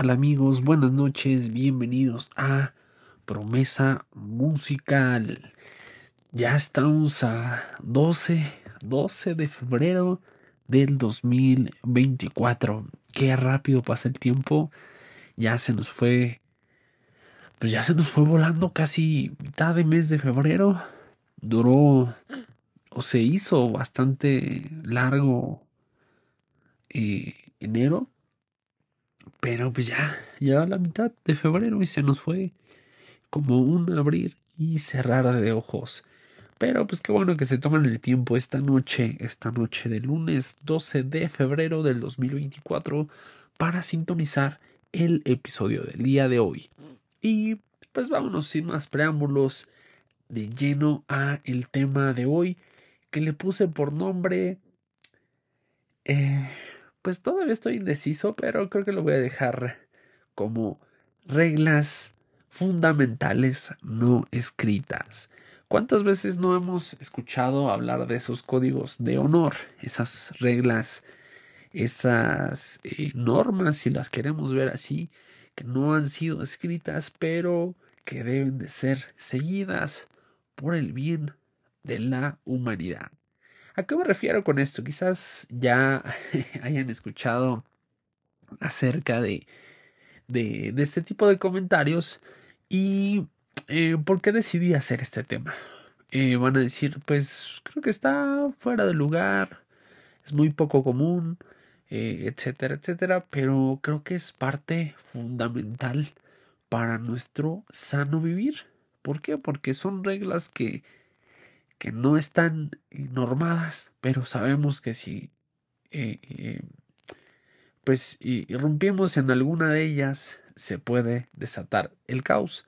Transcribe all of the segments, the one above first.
¿Qué tal amigos? Buenas noches, bienvenidos a Promesa Musical. Ya estamos a 12, 12 de febrero del 2024. Qué rápido pasa el tiempo. Ya se nos fue, pues ya se nos fue volando casi mitad de mes de febrero. Duró o se hizo bastante largo eh, enero pero pues ya, ya la mitad de febrero y se nos fue como un abrir y cerrar de ojos. Pero pues qué bueno que se toman el tiempo esta noche, esta noche de lunes 12 de febrero del 2024 para sintonizar el episodio del día de hoy. Y pues vámonos sin más preámbulos de lleno a el tema de hoy que le puse por nombre eh, pues todavía estoy indeciso, pero creo que lo voy a dejar como reglas fundamentales no escritas. ¿Cuántas veces no hemos escuchado hablar de esos códigos de honor, esas reglas, esas eh, normas, si las queremos ver así, que no han sido escritas, pero que deben de ser seguidas por el bien de la humanidad? ¿A qué me refiero con esto? Quizás ya hayan escuchado acerca de, de, este tipo de comentarios y eh, por qué decidí hacer este tema. Eh, van a decir, pues creo que está fuera de lugar, es muy poco común, eh, etcétera, etcétera, pero creo que es parte fundamental para nuestro sano vivir. ¿Por qué? Porque son reglas que que no están normadas, pero sabemos que si eh, eh, pues irrumpimos en alguna de ellas se puede desatar el caos,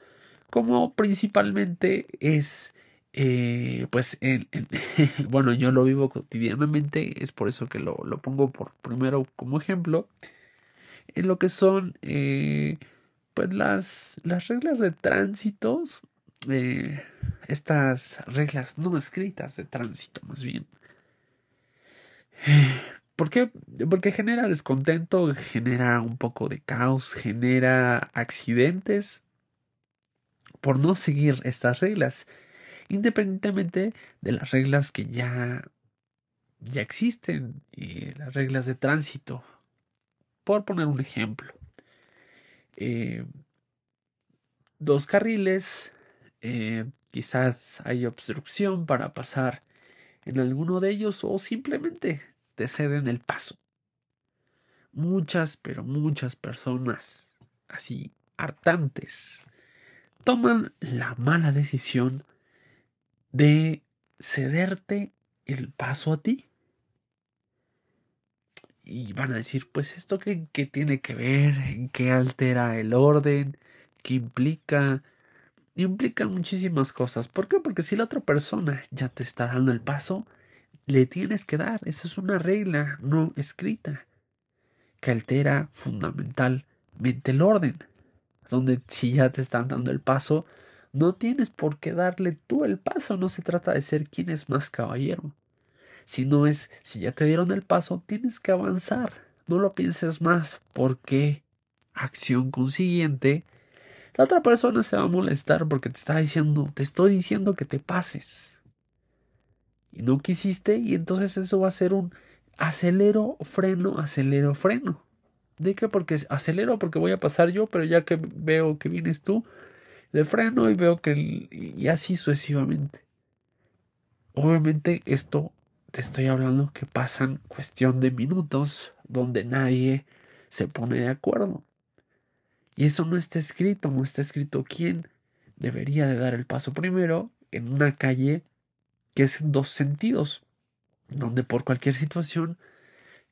como principalmente es eh, pues bueno yo lo vivo cotidianamente es por eso que lo, lo pongo por primero como ejemplo en lo que son pues las, las reglas de tránsitos estas reglas no escritas de tránsito, más bien. ¿Por qué? Porque genera descontento, genera un poco de caos, genera accidentes por no seguir estas reglas, independientemente de las reglas que ya, ya existen, y las reglas de tránsito. Por poner un ejemplo, eh, dos carriles eh, quizás hay obstrucción para pasar en alguno de ellos o simplemente te ceden el paso. Muchas, pero muchas personas así hartantes toman la mala decisión de cederte el paso a ti. Y van a decir, pues esto qué, qué tiene que ver, en qué altera el orden, qué implica, implica muchísimas cosas. ¿Por qué? Porque si la otra persona ya te está dando el paso, le tienes que dar. Esa es una regla no escrita que altera fundamentalmente el orden. Donde si ya te están dando el paso, no tienes por qué darle tú el paso. No se trata de ser quien es más caballero. Si no es, si ya te dieron el paso, tienes que avanzar. No lo pienses más porque acción consiguiente la otra persona se va a molestar porque te está diciendo, te estoy diciendo que te pases. Y no quisiste y entonces eso va a ser un acelero, freno, acelero, freno. ¿De qué? Porque acelero porque voy a pasar yo, pero ya que veo que vienes tú, le freno y veo que... y así sucesivamente. Obviamente esto te estoy hablando que pasan cuestión de minutos donde nadie se pone de acuerdo. Y eso no está escrito, no está escrito quién debería de dar el paso primero en una calle que es en dos sentidos, donde por cualquier situación,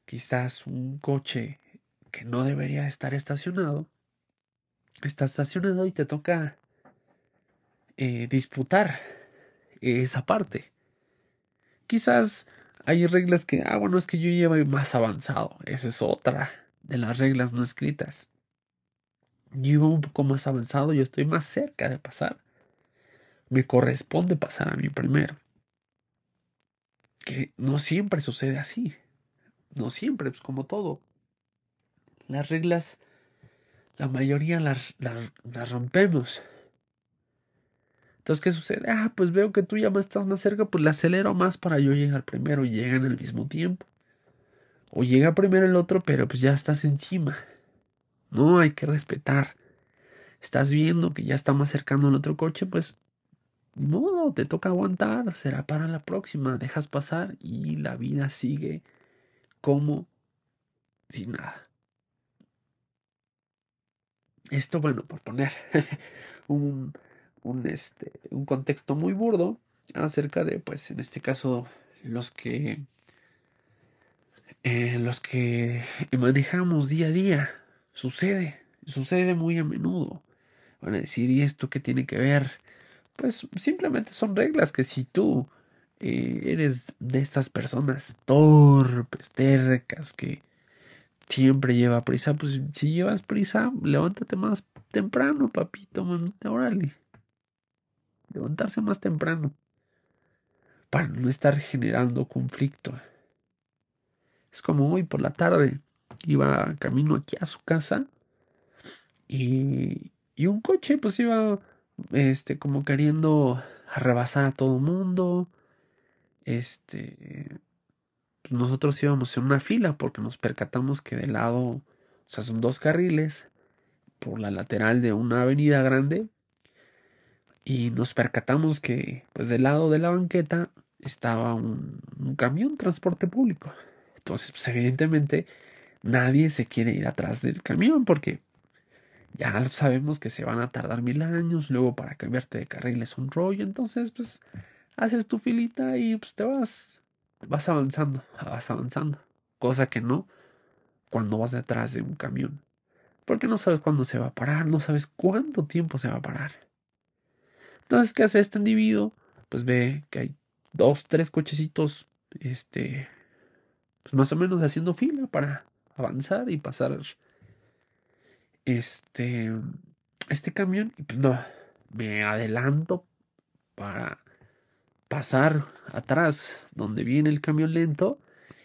quizás un coche que no debería estar estacionado, está estacionado y te toca eh, disputar esa parte. Quizás hay reglas que, ah, bueno, es que yo llevo más avanzado. Esa es otra de las reglas no escritas. Yo un poco más avanzado, yo estoy más cerca de pasar. Me corresponde pasar a mí primero. Que no siempre sucede así. No siempre, pues como todo. Las reglas la mayoría las, las, rompemos. Entonces, ¿qué sucede? Ah, pues veo que tú ya me estás más cerca, pues le acelero más para yo llegar primero y llegan al mismo tiempo. O llega primero el otro, pero pues ya estás encima. No, hay que respetar. Estás viendo que ya está más cercano el otro coche, pues no, te toca aguantar, será para la próxima, dejas pasar y la vida sigue como sin nada. Esto, bueno, por poner un, un, este, un contexto muy burdo acerca de, pues, en este caso, los que eh, los que manejamos día a día. Sucede, sucede muy a menudo. Van a decir, ¿y esto qué tiene que ver? Pues simplemente son reglas que si tú eh, eres de estas personas torpes, tercas, que siempre lleva prisa, pues si llevas prisa, levántate más temprano, papito, mamita, órale. Levantarse más temprano para no estar generando conflicto. Es como hoy por la tarde iba camino aquí a su casa y, y un coche pues iba este como queriendo rebasar a todo mundo. Este pues nosotros íbamos en una fila porque nos percatamos que del lado, o sea, son dos carriles por la lateral de una avenida grande y nos percatamos que pues del lado de la banqueta estaba un, un camión transporte público. Entonces, pues evidentemente nadie se quiere ir atrás del camión porque ya sabemos que se van a tardar mil años, luego para cambiarte de carril es un rollo, entonces pues haces tu filita y pues te vas, vas avanzando, vas avanzando, cosa que no cuando vas detrás de un camión, porque no sabes cuándo se va a parar, no sabes cuánto tiempo se va a parar. Entonces, ¿qué hace este individuo? Pues ve que hay dos, tres cochecitos, este, pues más o menos haciendo fila para avanzar y pasar este este camión y pues no me adelanto para pasar atrás donde viene el camión lento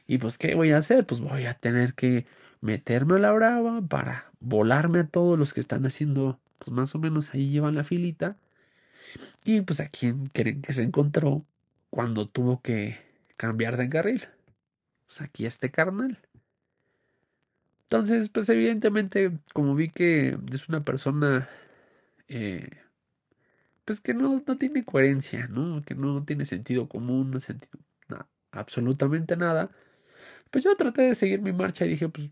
y pues qué voy a hacer pues voy a tener que meterme a la brava para volarme a todos los que están haciendo pues más o menos ahí llevan la filita. Y pues a quién creen que se encontró cuando tuvo que cambiar de carril pues aquí este carnal. Entonces, pues evidentemente, como vi que es una persona, eh, pues que no, no tiene coherencia, ¿no? Que no tiene sentido común, no sentido absolutamente nada, pues yo traté de seguir mi marcha y dije, pues,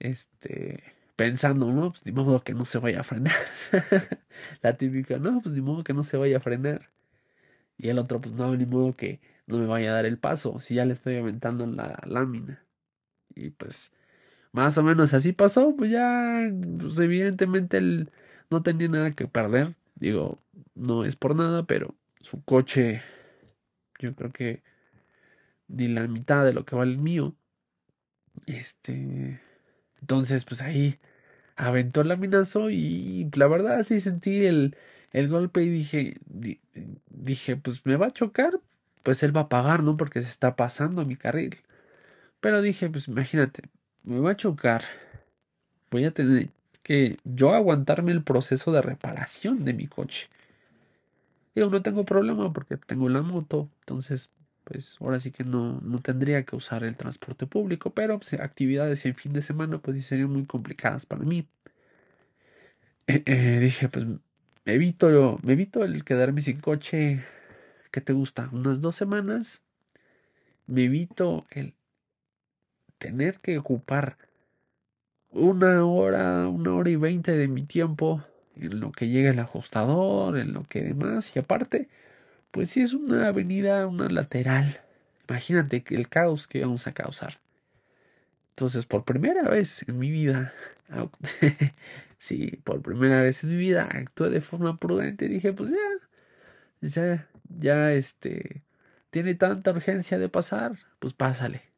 este, pensando, ¿no? Pues ni modo que no se vaya a frenar. La típica, no, pues ni modo que no se vaya a frenar. Y el otro, pues no, ni modo que no me vaya a dar el paso, si ya le estoy aventando la lámina. Y pues, más o menos así pasó, pues ya, pues evidentemente él no tenía nada que perder. Digo, no es por nada, pero su coche, yo creo que ni la mitad de lo que vale el mío. Este, entonces, pues ahí aventó el laminazo y la verdad sí sentí el, el golpe y dije, dije, pues me va a chocar, pues él va a pagar, ¿no? Porque se está pasando mi carril. Pero dije, pues imagínate, me va a chocar. Voy a tener que yo aguantarme el proceso de reparación de mi coche. Digo, no tengo problema porque tengo la moto, entonces, pues ahora sí que no, no tendría que usar el transporte público, pero pues, actividades en fin de semana, pues serían muy complicadas para mí. Eh, eh, dije, pues me evito, me evito el quedarme sin coche ¿qué te gusta? Unas dos semanas, me evito el tener que ocupar una hora, una hora y veinte de mi tiempo en lo que llega el ajustador, en lo que demás, y aparte, pues si es una avenida, una lateral, imagínate el caos que vamos a causar. Entonces, por primera vez en mi vida, sí, por primera vez en mi vida actué de forma prudente. Dije, pues ya, ya, ya este, tiene tanta urgencia de pasar, pues pásale.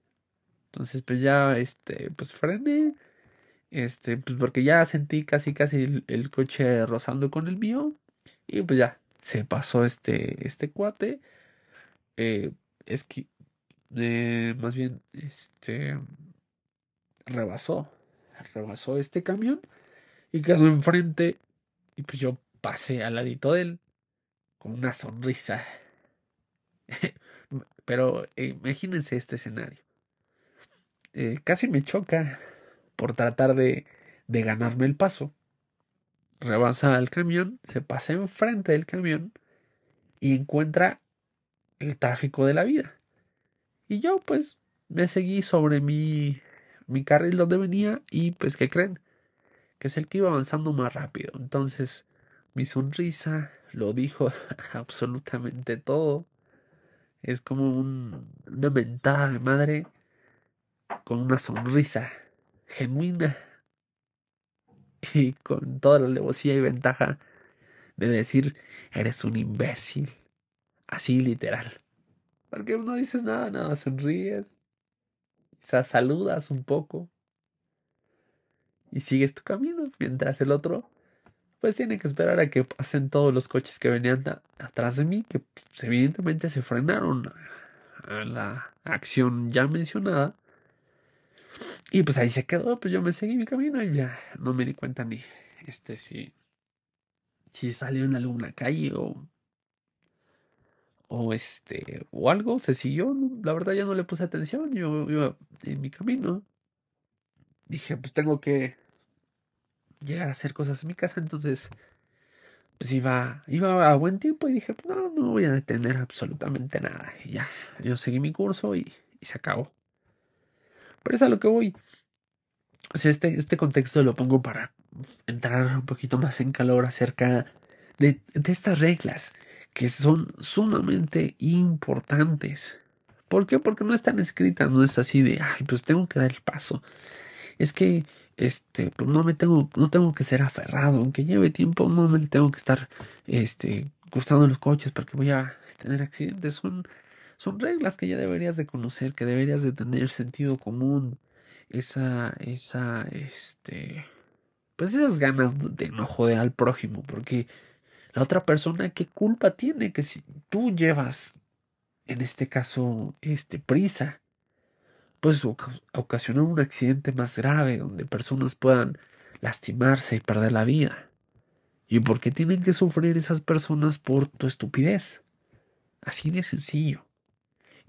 Entonces, pues ya, este, pues frené, este, pues porque ya sentí casi, casi el, coche rozando con el mío, y pues ya, se pasó este, este cuate, eh, es que, eh, más bien, este, rebasó, rebasó este camión, Y quedó enfrente. Y pues yo pasé al ladito de él. Con una sonrisa. Pero imagínense este escenario. Eh, casi me choca por tratar de, de ganarme el paso. Rebasa al camión, se pasa enfrente del camión y encuentra el tráfico de la vida. Y yo pues me seguí sobre mi, mi carril donde venía y pues ¿qué creen? Que es el que iba avanzando más rápido. Entonces mi sonrisa lo dijo absolutamente todo. Es como un, una mentada de madre con una sonrisa genuina y con toda la alevosía y ventaja de decir eres un imbécil. Así literal. Porque no dices nada, nada, sonríes. Quizás saludas un poco. Y sigues tu camino. Mientras el otro, pues tiene que esperar a que pasen todos los coches que venían atrás de mí, que pues, evidentemente se frenaron a la acción ya mencionada. Y pues ahí se quedó, pues yo me seguí mi camino y ya no me di cuenta ni este si, si salió en alguna calle o, o este o algo, se siguió, la verdad ya no le puse atención, yo iba en mi camino. Dije, pues tengo que llegar a hacer cosas en mi casa, entonces pues iba, iba a buen tiempo y dije, no, no voy a detener absolutamente nada. Y ya, yo seguí mi curso y, y se acabó. Pero es a lo que voy. O sea, este, este contexto lo pongo para entrar un poquito más en calor acerca de, de estas reglas que son sumamente importantes. ¿Por qué? Porque no están escritas, no es así de, ay, pues tengo que dar el paso. Es que, este, pues no me tengo, no tengo que ser aferrado, aunque lleve tiempo, no me tengo que estar, este, gustando los coches porque voy a tener accidentes. Son son reglas que ya deberías de conocer, que deberías de tener sentido común, esa, esa, este, pues esas ganas de no joder al prójimo, porque la otra persona, ¿qué culpa tiene que si tú llevas, en este caso, este, prisa, pues ocasionar un accidente más grave donde personas puedan lastimarse y perder la vida? ¿Y por qué tienen que sufrir esas personas por tu estupidez? Así de sencillo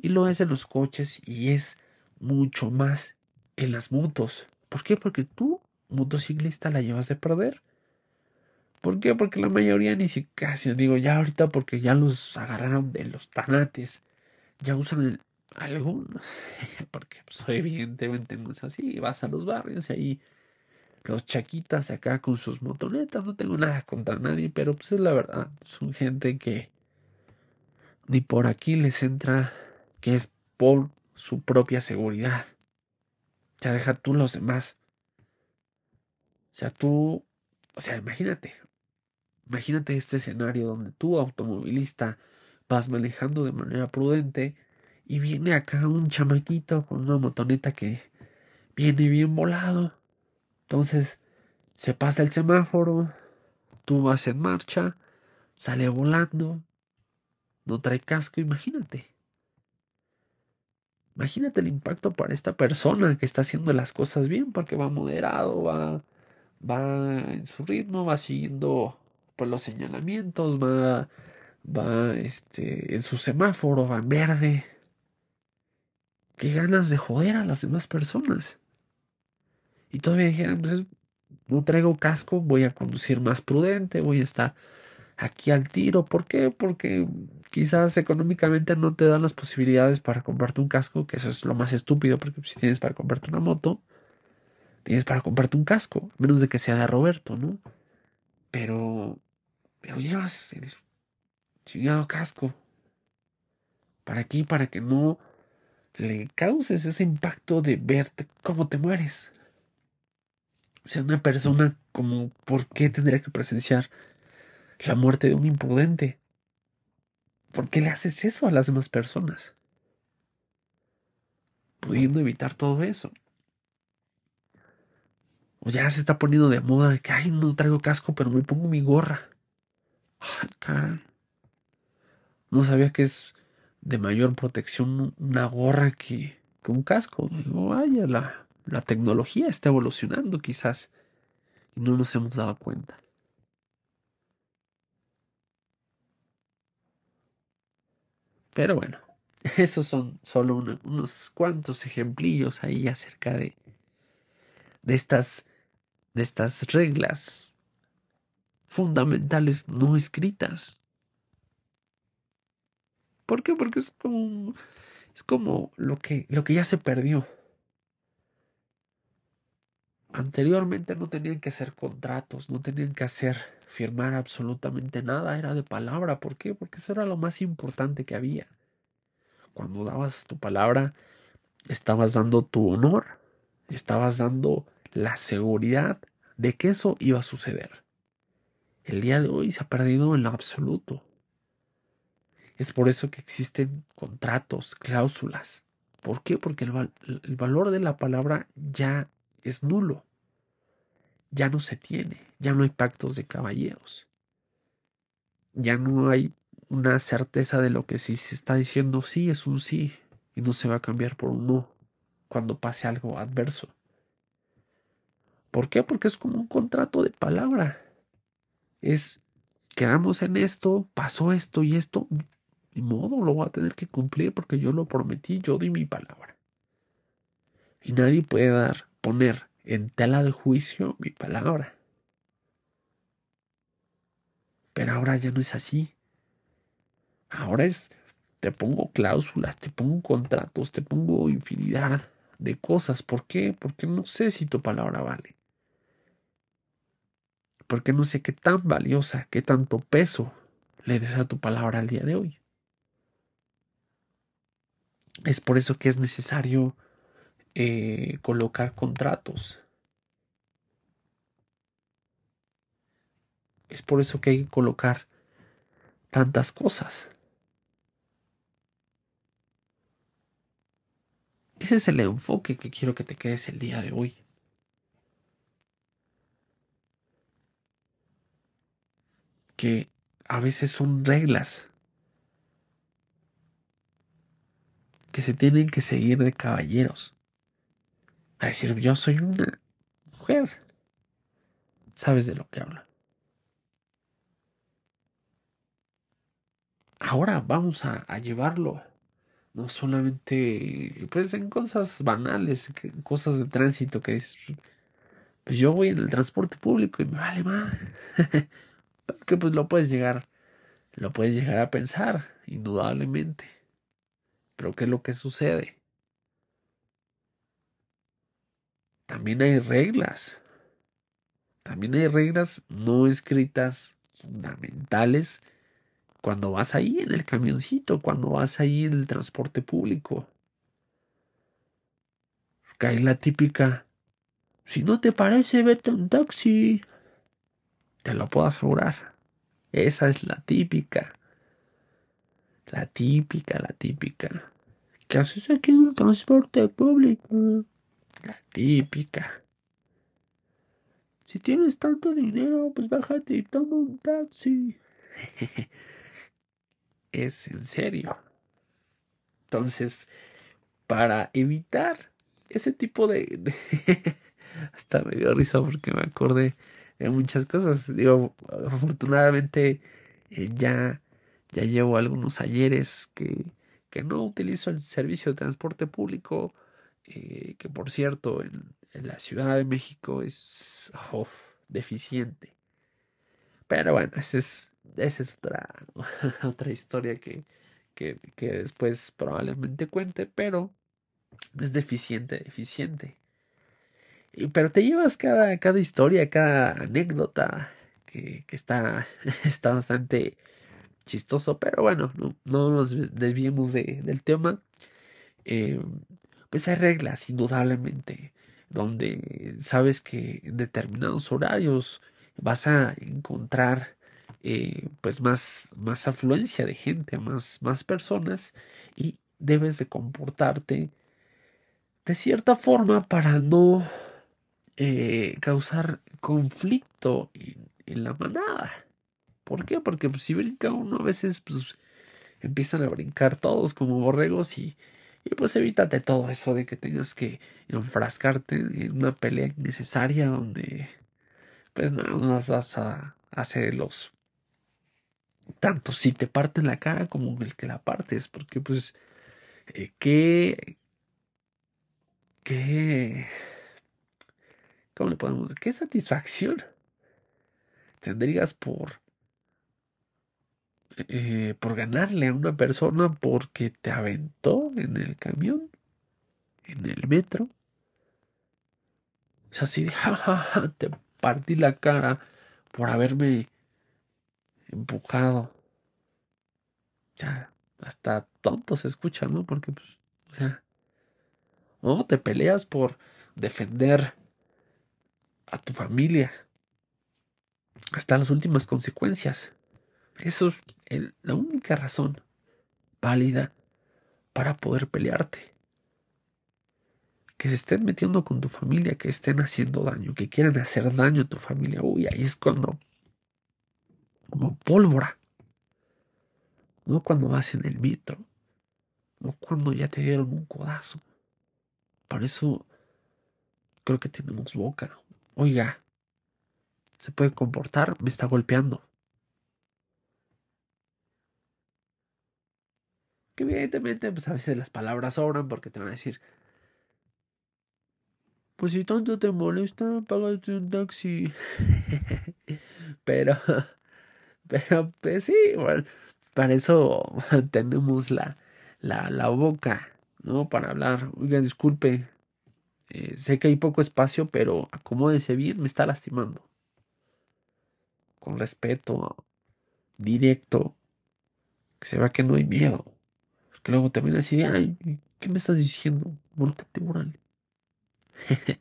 y lo es en los coches y es mucho más en las motos. ¿Por qué? Porque tú, motociclista, la llevas de perder. ¿Por qué? Porque la mayoría ni siquiera, digo ya ahorita porque ya los agarraron de los tanates, ya usan algunos, porque pues, evidentemente no es así, vas a los barrios y ahí los chaquitas acá con sus motonetas, no tengo nada contra nadie, pero pues es la verdad, son gente que ni por aquí les entra que es por su propia seguridad. O sea, deja tú los demás. O sea, tú, o sea, imagínate, imagínate este escenario donde tú, automovilista, vas manejando de manera prudente y viene acá un chamaquito con una motoneta que viene bien volado. Entonces, se pasa el semáforo, tú vas en marcha, sale volando, no trae casco, imagínate. Imagínate el impacto para esta persona que está haciendo las cosas bien porque va moderado, va, va en su ritmo, va siguiendo por los señalamientos, va, va este, en su semáforo, va en verde. Qué ganas de joder a las demás personas. Y todavía dijeran, pues no traigo casco, voy a conducir más prudente, voy a estar aquí al tiro. ¿Por qué? Porque quizás económicamente no te dan las posibilidades para comprarte un casco, que eso es lo más estúpido, porque si tienes para comprarte una moto, tienes para comprarte un casco, menos de que sea de Roberto, ¿no? Pero, pero llevas el chingado casco. ¿Para aquí? Para que no le causes ese impacto de verte cómo te mueres. O sea, una persona como, ¿por qué tendría que presenciar la muerte de un imprudente? ¿Por qué le haces eso a las demás personas? Pudiendo evitar todo eso. O ya se está poniendo de moda que, ay, no traigo casco, pero me pongo mi gorra. Ay, cara. No sabía que es de mayor protección una gorra que, que un casco. Digo, vaya, la, la tecnología está evolucionando quizás. y no nos hemos dado cuenta. Pero bueno, esos son solo unos cuantos ejemplillos ahí acerca de, de, estas, de estas reglas fundamentales no escritas. ¿Por qué? Porque es como, es como lo, que, lo que ya se perdió. Anteriormente no tenían que hacer contratos, no tenían que hacer firmar absolutamente nada, era de palabra. ¿Por qué? Porque eso era lo más importante que había. Cuando dabas tu palabra, estabas dando tu honor, estabas dando la seguridad de que eso iba a suceder. El día de hoy se ha perdido en lo absoluto. Es por eso que existen contratos, cláusulas. ¿Por qué? Porque el, el valor de la palabra ya es nulo. Ya no se tiene, ya no hay pactos de caballeros. Ya no hay una certeza de lo que si se está diciendo sí es un sí y no se va a cambiar por un no cuando pase algo adverso. ¿Por qué? Porque es como un contrato de palabra. Es quedamos en esto, pasó esto y esto, ni modo, lo voy a tener que cumplir porque yo lo prometí, yo di mi palabra. Y nadie puede dar, poner en tela de juicio mi palabra. Pero ahora ya no es así. Ahora es, te pongo cláusulas, te pongo contratos, te pongo infinidad de cosas. ¿Por qué? Porque no sé si tu palabra vale. Porque no sé qué tan valiosa, qué tanto peso le des a tu palabra al día de hoy. Es por eso que es necesario eh, colocar contratos. Es por eso que hay que colocar tantas cosas. Ese es el enfoque que quiero que te quedes el día de hoy. Que a veces son reglas que se tienen que seguir de caballeros. A decir, yo soy una mujer. Sabes de lo que hablo. Ahora vamos a, llevarlo. No solamente, pues en cosas banales, cosas de tránsito que es, pues yo voy en el transporte público y me vale más. que pues lo puedes llegar, lo puedes llegar a pensar, indudablemente. Pero ¿qué es lo que sucede? También hay reglas. También hay reglas no escritas fundamentales cuando vas ahí en el camioncito, cuando vas ahí en el transporte público. Hay la típica, si no te parece, vete en taxi. Te lo puedo asegurar. Esa es la típica. La típica, la típica. ¿Qué haces aquí en el transporte público? La típica. Si tienes tanto dinero, pues bájate y toma un taxi. es en serio. Entonces, para evitar ese tipo de... hasta me dio risa porque me acordé de muchas cosas. Digo, afortunadamente eh, ya, ya llevo algunos ayeres que, que no utilizo el servicio de transporte público, eh, que por cierto en, la Ciudad de México es deficiente. Pero bueno, esa es, es otra, otra historia que, que, que después probablemente cuente, pero es deficiente, deficiente pero te llevas cada, cada historia, cada anécdota que, que está, está bastante chistoso, pero bueno, no, no nos desviemos de, del tema. Eh, pues hay reglas, indudablemente, donde sabes que en determinados horarios vas a encontrar eh, pues más, más afluencia de gente, más, más personas y debes de comportarte de cierta forma para no eh, causar conflicto en, la manada. ¿Por qué? Porque pues, si brinca uno a veces pues, empiezan a brincar todos como borregos y, y pues evítate todo eso de que tengas que enfrascarte en una pelea innecesaria donde pues nada más vas a hacerlos. Tanto si te parten la cara como el que la partes, porque pues, eh, qué, qué, ¿cómo le podemos decir? ¿Qué satisfacción tendrías por, eh, por ganarle a una persona porque te aventó en el camión, en el metro? Es así de, jajaja, te partí la cara por haberme empujado. Ya, hasta tonto se escucha, ¿no? Porque, pues, o sea, no te peleas por defender a tu familia hasta las últimas consecuencias. Eso es la única razón válida para poder pelearte que se estén metiendo con tu familia, que estén haciendo daño, que quieran hacer daño a tu familia. Uy, ahí es cuando, como pólvora. No cuando vas en el metro, no cuando ya te dieron un codazo. Por eso creo que tenemos boca. Oiga, se puede comportar, me está golpeando. Que evidentemente, pues a veces las palabras sobran porque te van a decir, pues si tanto te molesta, págate un taxi. pero, pero, pues sí, bueno, para eso tenemos la, la, la boca, ¿no? Para hablar. Oiga, disculpe, eh, sé que hay poco espacio, pero acomódese bien, me está lastimando. Con respeto, directo, que se vea que no hay miedo. Porque luego también así de, ay, ¿qué me estás diciendo? te órale.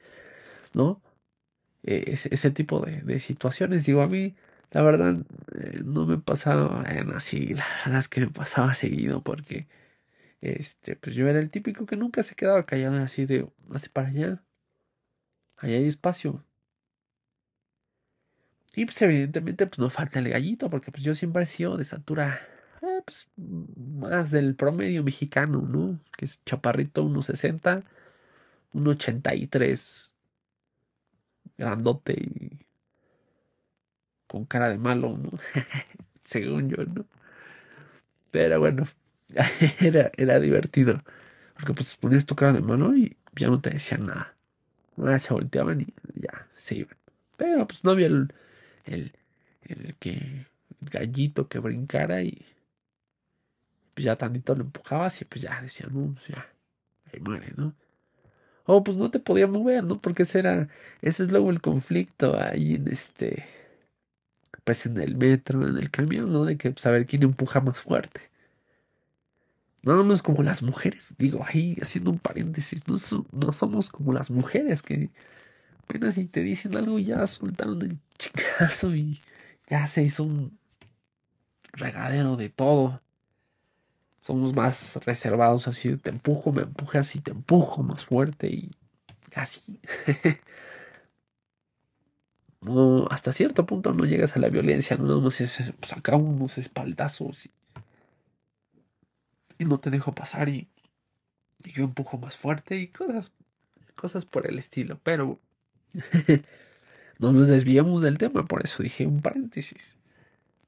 ¿No? E, ese, tipo de, situaciones, digo, a mí, la verdad, eh, no me pasaba así, la verdad es que me pasaba seguido porque, este, pues yo era el típico que nunca se quedaba callado así de, hace para allá, allá hay espacio. Y pues evidentemente pues no falta el gallito, porque pues yo siempre he sido de estatura eh, pues, más del promedio mexicano, ¿no? Que es chaparrito, 1.60 un 83 grandote y con cara de malo, ¿no? Según yo, ¿no? Pero bueno, era, era divertido. Porque pues ponías tu cara de malo y ya no te decían nada. Ah, se volteaban y ya se iban. Pero pues no había el, el, el que el gallito que brincara y pues ya tantito lo empujabas y pues ya decían, no, pues ya, ahí muere, ¿no? Oh, pues no te podía mover, ¿no? Porque ese era, ese es luego el conflicto ahí en este, pues en el metro, en el camión, ¿no? De que saber quién empuja más fuerte. No, no es como las mujeres, digo, ahí haciendo un paréntesis, no, no somos como las mujeres que apenas si te dicen algo ya soltaron el chicazo y ya se hizo un regadero de todo somos más reservados así, te empujo, me empujas y te empujo más fuerte y así. no, hasta cierto punto no llegas a la violencia, no más es pues unos espaldazos y, no te dejo pasar y, y, yo empujo más fuerte y cosas, cosas por el estilo, pero no nos desviamos del tema, por eso dije un paréntesis.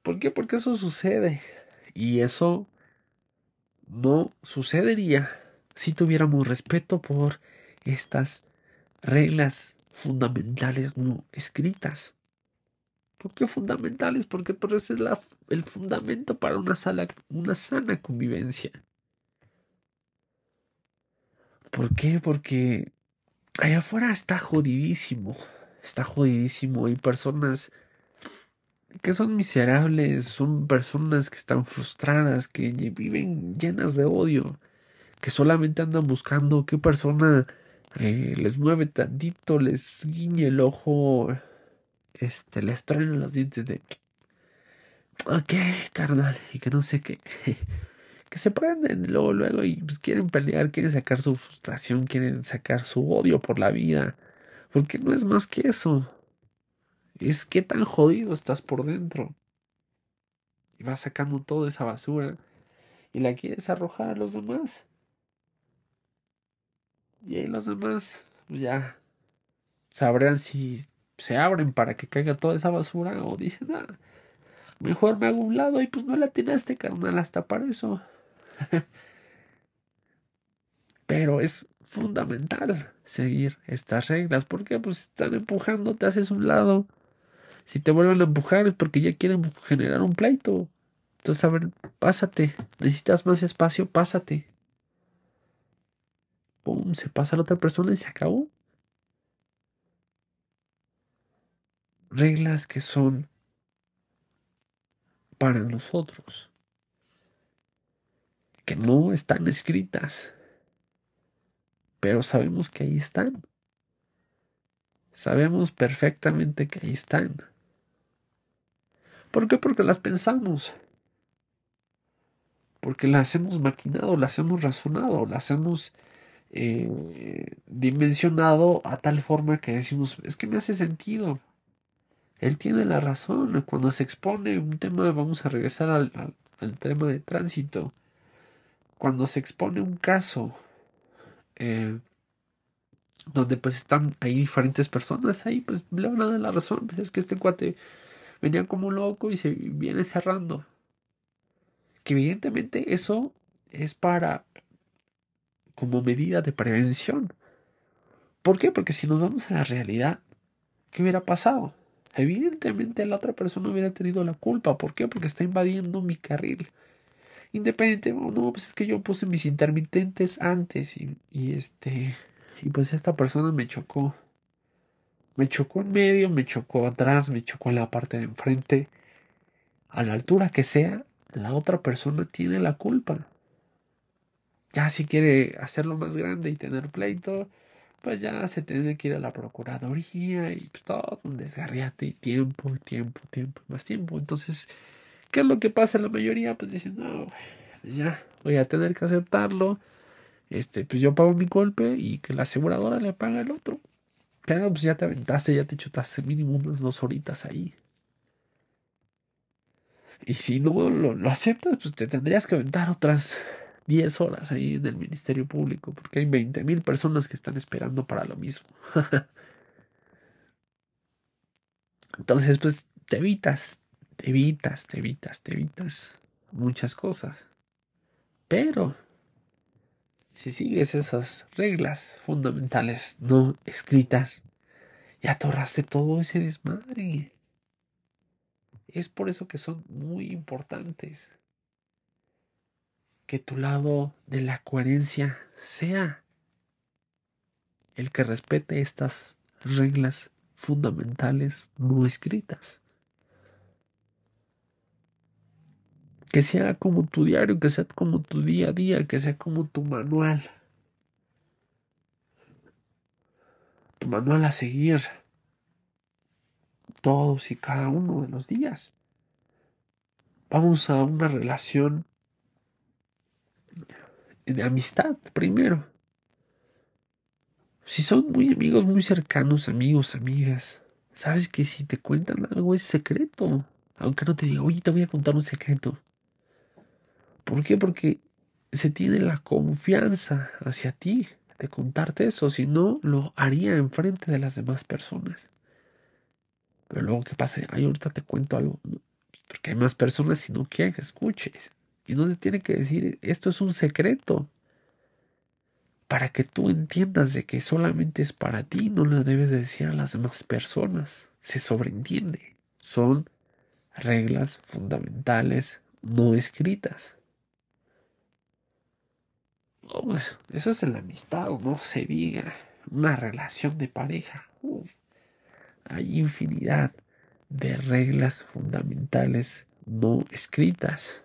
¿Por qué? Porque eso sucede y eso no sucedería si tuviéramos respeto por estas reglas fundamentales no escritas. ¿Por qué fundamentales? Porque por eso es el fundamento para una, sala, una sana convivencia. ¿Por qué? Porque allá afuera está jodidísimo. Está jodidísimo. Hay personas que son miserables, son personas que están frustradas, que viven llenas de odio, que solamente andan buscando qué persona eh, les mueve tantito, les guiñe el ojo, este, les traen los dientes de, ok, carnal, y que no sé qué, que se prenden luego, luego y pues quieren pelear, quieren sacar su frustración, quieren sacar su odio por la vida, porque no es más que eso es que tan jodido estás por dentro. Y vas sacando toda esa basura y la quieres arrojar a los demás. Y ahí los demás pues ya sabrán si se abren para que caiga toda esa basura o dicen, ah, mejor me hago un lado y pues no la este carnal, hasta para eso. Pero es fundamental seguir estas reglas. porque Pues están empujando, te haces un lado. Si te vuelven a empujar es porque ya quieren generar un pleito. Entonces, a ver, pásate. Necesitas más espacio, pásate. Pum, se pasa a la otra persona y se acabó. Reglas que son para nosotros. Que no están escritas pero sabemos que ahí están. Sabemos perfectamente que ahí están. ¿Por qué? Porque las pensamos. Porque las hemos maquinado, las hemos razonado, las hemos eh, dimensionado a tal forma que decimos, es que me hace sentido. Él tiene la razón. Cuando se expone un tema, vamos a regresar al, al tema de tránsito. Cuando se expone un caso eh, donde pues están ahí diferentes personas, ahí pues le van a dar la razón, pues, es que este cuate venía como loco y se viene cerrando. Que evidentemente eso es para como medida de prevención. ¿Por qué? Porque si nos vamos a la realidad, ¿qué hubiera pasado? Evidentemente la otra persona hubiera tenido la culpa. ¿Por qué? Porque está invadiendo mi carril independiente, no, pues es que yo puse mis intermitentes antes y, y este, y pues esta persona me chocó. Me chocó en medio, me chocó atrás, me chocó en la parte de enfrente. A la altura que sea, la otra persona tiene la culpa. Ya si quiere hacerlo más grande y tener pleito, pues ya se tiene que ir a la procuraduría y pues todo un desgarriate y tiempo, tiempo, tiempo, más tiempo. Entonces, ¿Qué es lo que pasa? La mayoría pues dicen, no, pues ya voy a tener que aceptarlo. Este, pues yo pago mi golpe y que la aseguradora le paga el otro. Pero pues ya te aventaste, ya te chutaste mínimo unas dos horitas ahí. Y si no lo, aceptas, pues te tendrías que aventar otras 10 horas ahí en el Ministerio Público, porque hay 20 mil personas que están esperando para lo mismo. Entonces, pues te evitas, te evitas, te evitas, te evitas muchas cosas. Pero, si sigues esas reglas fundamentales no escritas, ya torraste todo ese desmadre. Es por eso que son muy importantes. Que tu lado de la coherencia sea el que respete estas reglas fundamentales no escritas. Que sea como tu diario, que sea como tu día a día, que sea como tu manual. Tu manual a seguir todos y cada uno de los días. Vamos a una relación de amistad primero. Si son muy amigos, muy cercanos, amigos, amigas, sabes que si te cuentan algo es secreto. Aunque no te diga, oye, te voy a contar un secreto. ¿Por qué? Porque se tiene la confianza hacia ti de contarte eso, si no lo haría enfrente de las demás personas. Pero luego, ¿qué pasa? Ay, ahorita te cuento algo. Porque hay más personas y no quieren que escuches. Y no te tiene que decir, esto es un secreto. Para que tú entiendas de que solamente es para ti, no lo debes decir a las demás personas. Se sobreentiende. Son reglas fundamentales no escritas. Pues, eso es en la amistad, no se diga. Una relación de pareja. hay infinidad de reglas fundamentales no escritas.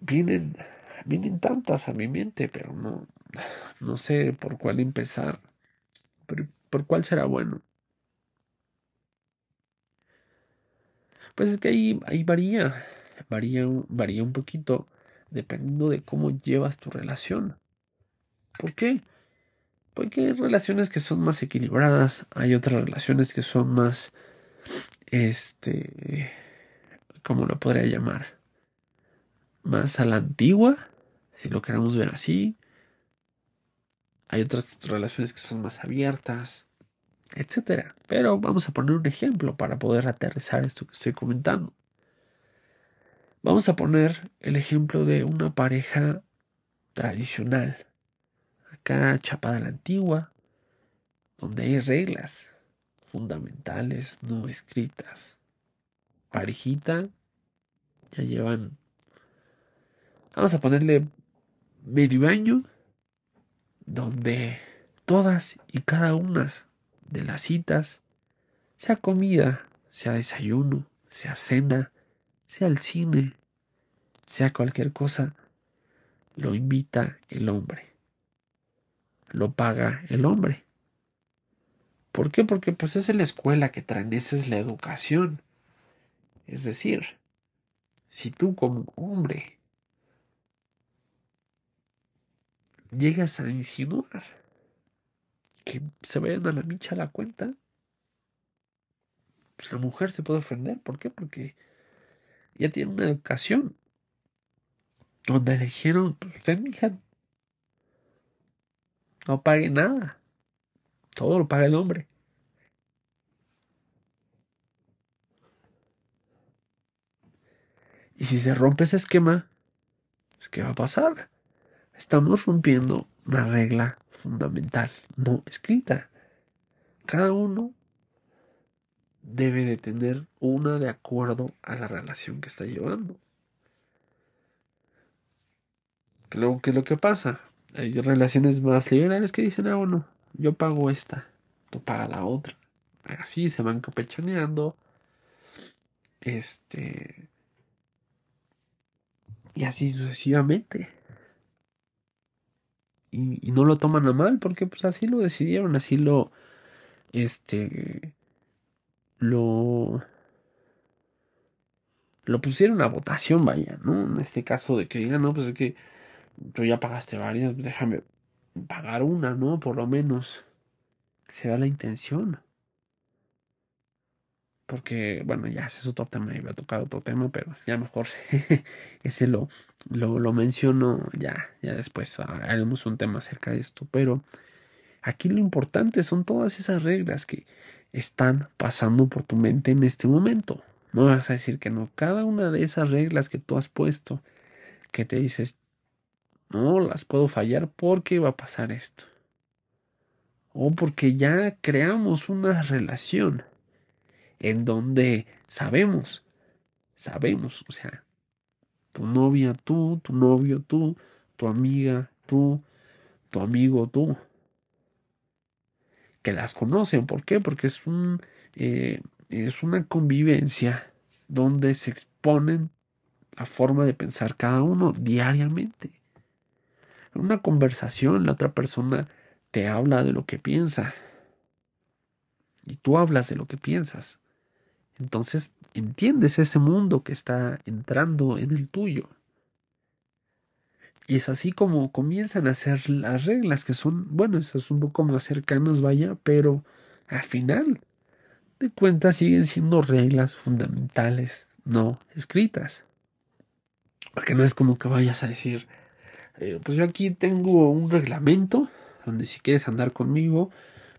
Vienen, vienen tantas a mi mente, pero no, no sé por cuál empezar. por cuál será bueno. Pues es que ahí, varía, varía, varía un poquito dependiendo de cómo llevas tu relación. ¿Por qué? Porque hay relaciones que son más equilibradas, hay otras relaciones que son más, este, ¿cómo lo podría llamar? Más a la antigua, si lo queremos ver así. Hay otras relaciones que son más abiertas, etcétera. Pero vamos a poner un ejemplo para poder aterrizar esto que estoy comentando. Vamos a poner el ejemplo de una pareja tradicional, acá chapada la antigua, donde hay reglas fundamentales no escritas. Parejita, ya llevan, vamos a ponerle medio año, donde todas y cada una de las citas, sea comida, sea desayuno, sea cena, sea el cine, sea cualquier cosa, lo invita el hombre. Lo paga el hombre. ¿Por qué? Porque pues es la escuela que traen, esa es la educación. Es decir, si tú como hombre llegas a insinuar que se vayan a la micha la cuenta, pues la mujer se puede ofender. ¿Por qué? Porque ya tiene una educación donde le dijeron, pues, usted, mija, no pague nada. Todo lo paga el hombre. Y si se rompe ese esquema, pues, ¿qué va a pasar? Estamos rompiendo una regla fundamental, no escrita. Cada uno debe de tener una de acuerdo a la relación que está llevando. Luego, ¿qué es lo que pasa? Hay relaciones más liberales que dicen, ah, bueno, yo pago esta, tú pagas la otra. Así se van capechaneando. Este. Y así sucesivamente. Y, no lo toman a mal, porque pues así lo decidieron, así lo. Este lo lo pusieron a votación, vaya, ¿no? En este caso de que digan, no, pues es que tú ya pagaste varias, déjame pagar una, ¿no? Por lo menos. Se vea la intención. Porque, bueno, ya ese es otro tema, iba a tocar otro tema, pero ya mejor ese lo, lo, lo menciono ya, ya después haremos un tema acerca de esto. Pero aquí lo importante son todas esas reglas que están pasando por tu mente en este momento. No vas a decir que no. Cada una de esas reglas que tú has puesto, que te dices, no las puedo fallar porque va a pasar esto. O porque ya creamos una relación en donde sabemos, sabemos, o sea, tu novia tú, tu novio tú, tu amiga tú, tu amigo tú que las conocen. ¿Por qué? Porque es, un, eh, es una convivencia donde se exponen la forma de pensar cada uno diariamente. En una conversación la otra persona te habla de lo que piensa y tú hablas de lo que piensas. Entonces entiendes ese mundo que está entrando en el tuyo. Y es así como comienzan a hacer las reglas, que son, bueno, esas un poco más cercanas, vaya, pero al final de cuentas siguen siendo reglas fundamentales, no escritas. Porque no es como que vayas a decir, eh, pues yo aquí tengo un reglamento donde si quieres andar conmigo,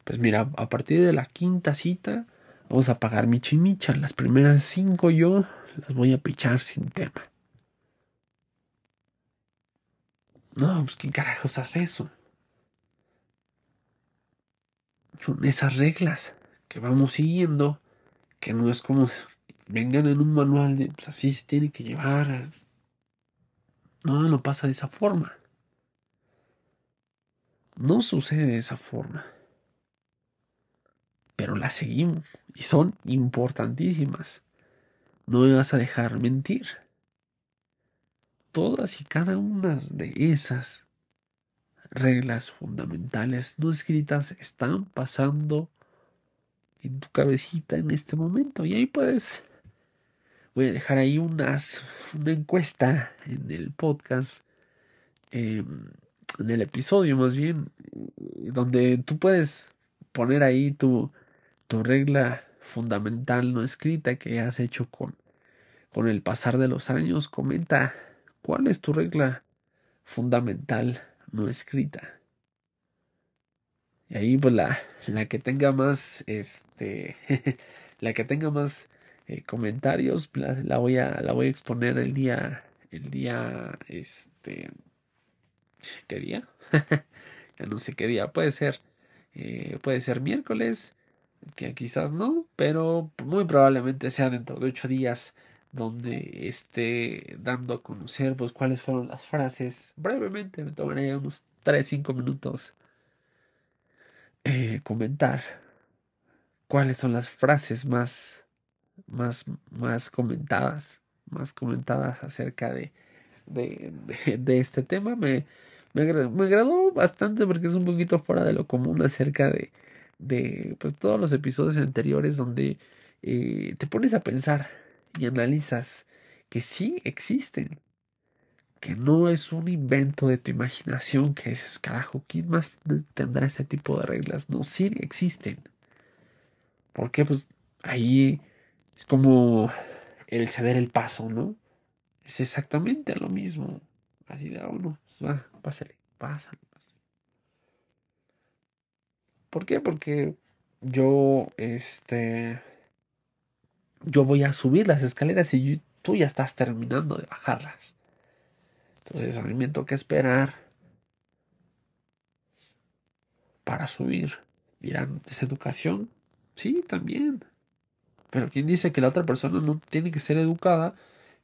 pues mira, a partir de la quinta cita vamos a pagar mi chimicha. Las primeras cinco yo las voy a pichar sin tema. No, pues ¿quién carajos hace eso? Son esas reglas que vamos siguiendo, que no es como vengan en un manual de pues así se tiene que llevar. No, no pasa de esa forma. No sucede de esa forma. Pero las seguimos y son importantísimas. No me vas a dejar mentir todas y cada una de esas reglas fundamentales no escritas están pasando en tu cabecita en este momento. Y ahí puedes. Voy a dejar ahí unas, una encuesta en el podcast, em, en el episodio más bien, donde tú puedes poner ahí tu, tu regla fundamental no escrita que has hecho con, con el pasar de los años. Comenta ¿Cuál es tu regla fundamental no escrita? Y ahí pues la, la que tenga más, este, la que tenga más eh, comentarios, la, voy a, la voy a exponer el día, el día, este, ¿qué día? ya no sé qué día, puede ser, eh, puede ser miércoles, que quizás no, pero muy probablemente sea dentro de ocho días donde esté dando a conocer pues cuáles fueron las frases. Brevemente me tomaré unos 3 5 minutos eh, comentar cuáles son las frases más más más comentadas más comentadas acerca de de, de, este tema. Me, me, me agradó bastante porque es un poquito fuera de lo común acerca de de pues todos los episodios anteriores donde eh, te pones a pensar y analizas que sí existen, que no es un invento de tu imaginación que dices, carajo, ¿quién más tendrá ese tipo de reglas? No, sí existen. Porque pues ahí es como el ceder el paso, ¿no? Es exactamente lo mismo. Así de, uno, ah, pues va, pásale, pásale. ¿Por qué? Porque yo, este, yo voy a subir las escaleras y tú ya estás terminando de bajarlas. Entonces a mí me toca esperar para subir. Dirán, ¿es educación? Sí, también. Pero ¿quién dice que la otra persona no tiene que ser educada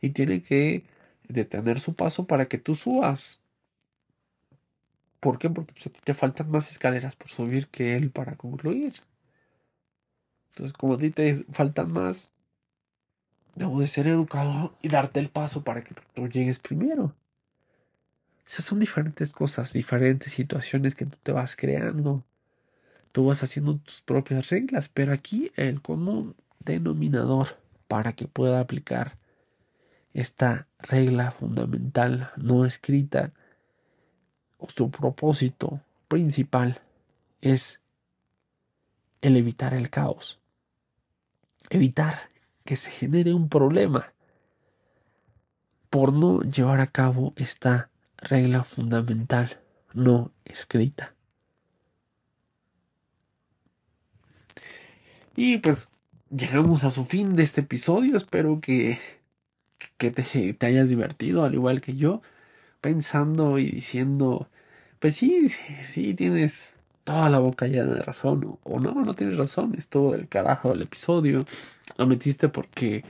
y tiene que detener su paso para que tú subas? ¿Por qué? Porque pues, a ti te faltan más escaleras por subir que él para concluir. Entonces, como a ti te faltan más, Debo de ser educado y darte el paso para que tú llegues primero. Esas son diferentes cosas, diferentes situaciones que tú te vas creando. Tú vas haciendo tus propias reglas, pero aquí el común denominador para que pueda aplicar esta regla fundamental no escrita o su propósito principal es el evitar el caos. Evitar que se genere un problema por no llevar a cabo esta regla fundamental no escrita. Y pues llegamos a su fin de este episodio. Espero que, que te, te, hayas divertido, al igual que yo, pensando y diciendo, pues sí, sí, tienes toda la boca llena de razón, o, no, no tienes razón, es todo el carajo del episodio lo metiste porque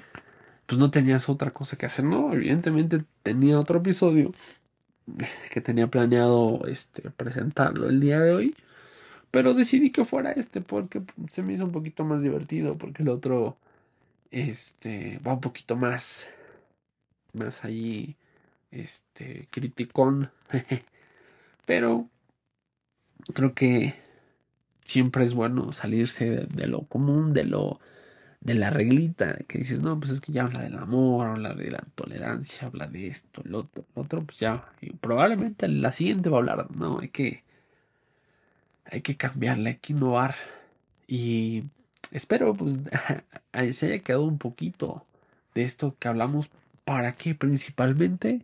pues no tenías otra cosa que hacer. No, evidentemente tenía otro episodio que tenía planeado este presentarlo el día de hoy, pero decidí que fuera este porque se me hizo un poquito más divertido porque el otro este va un poquito más más ahí este criticón. pero creo que siempre es bueno salirse de lo común, de lo de la reglita, que dices, no, pues es que ya habla del amor, habla de la tolerancia, habla de esto, el otro, el otro, pues ya, y probablemente la siguiente va a hablar, no, hay que, hay que cambiarle, hay que innovar, y espero, pues, se haya quedado un poquito de esto que hablamos, ¿para qué? Principalmente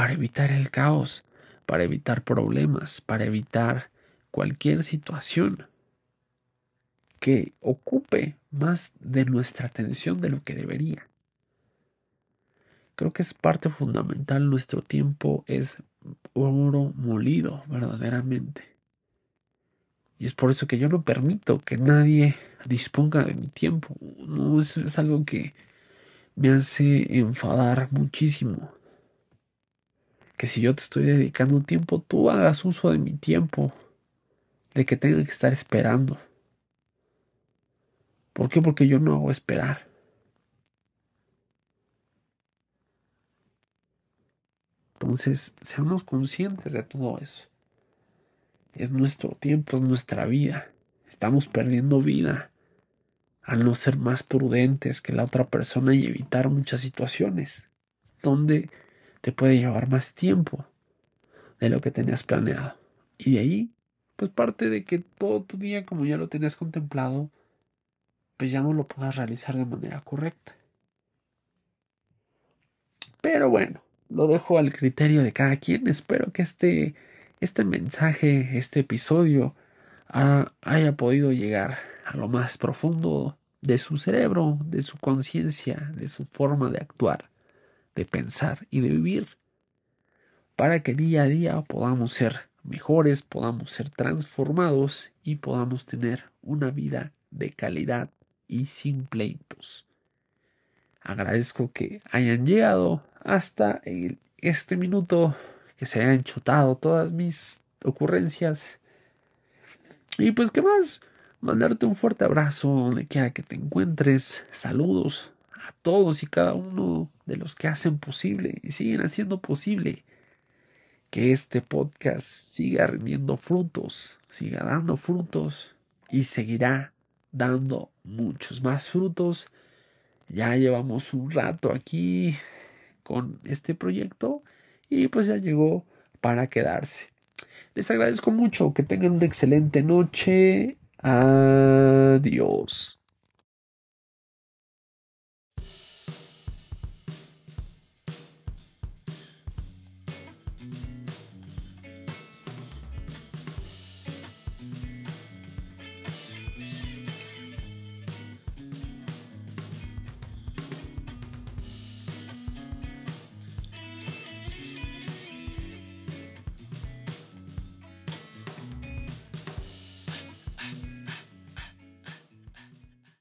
para evitar el caos, para evitar problemas, para evitar cualquier situación que ocupe más de nuestra atención de lo que debería. Creo que es parte fundamental, nuestro tiempo es oro molido, verdaderamente. Y es por eso que yo no permito que nadie disponga de mi tiempo. No es, es algo que me hace enfadar muchísimo. Que si yo te estoy dedicando tiempo, tú hagas uso de mi tiempo. De que tenga que estar esperando. ¿Por qué? Porque yo no hago esperar. Entonces, seamos conscientes de todo eso. Es nuestro tiempo, es nuestra vida. Estamos perdiendo vida al no ser más prudentes que la otra persona y evitar muchas situaciones donde te puede llevar más tiempo de lo que tenías planeado. Y de ahí, pues parte de que todo tu día, como ya lo tenías contemplado, pues ya no lo puedas realizar de manera correcta. Pero bueno, lo dejo al criterio de cada quien. Espero que este, este mensaje, este episodio, haya podido llegar a lo más profundo de su cerebro, de su conciencia, de su forma de actuar, de pensar y de vivir, para que día a día podamos ser mejores, podamos ser transformados y podamos tener una vida de calidad y sin pleitos. Agradezco que hayan llegado hasta este minuto, que se hayan chutado todas mis ocurrencias. Y pues, ¿qué más? Mandarte un fuerte abrazo donde quiera que te encuentres. Saludos a todos y cada uno de los que hacen posible y siguen haciendo posible que este podcast siga rindiendo frutos, siga dando frutos y seguirá dando muchos más frutos. Ya llevamos un rato aquí con este proyecto y pues ya llegó para quedarse. Les agradezco mucho que tengan una excelente noche. Adiós.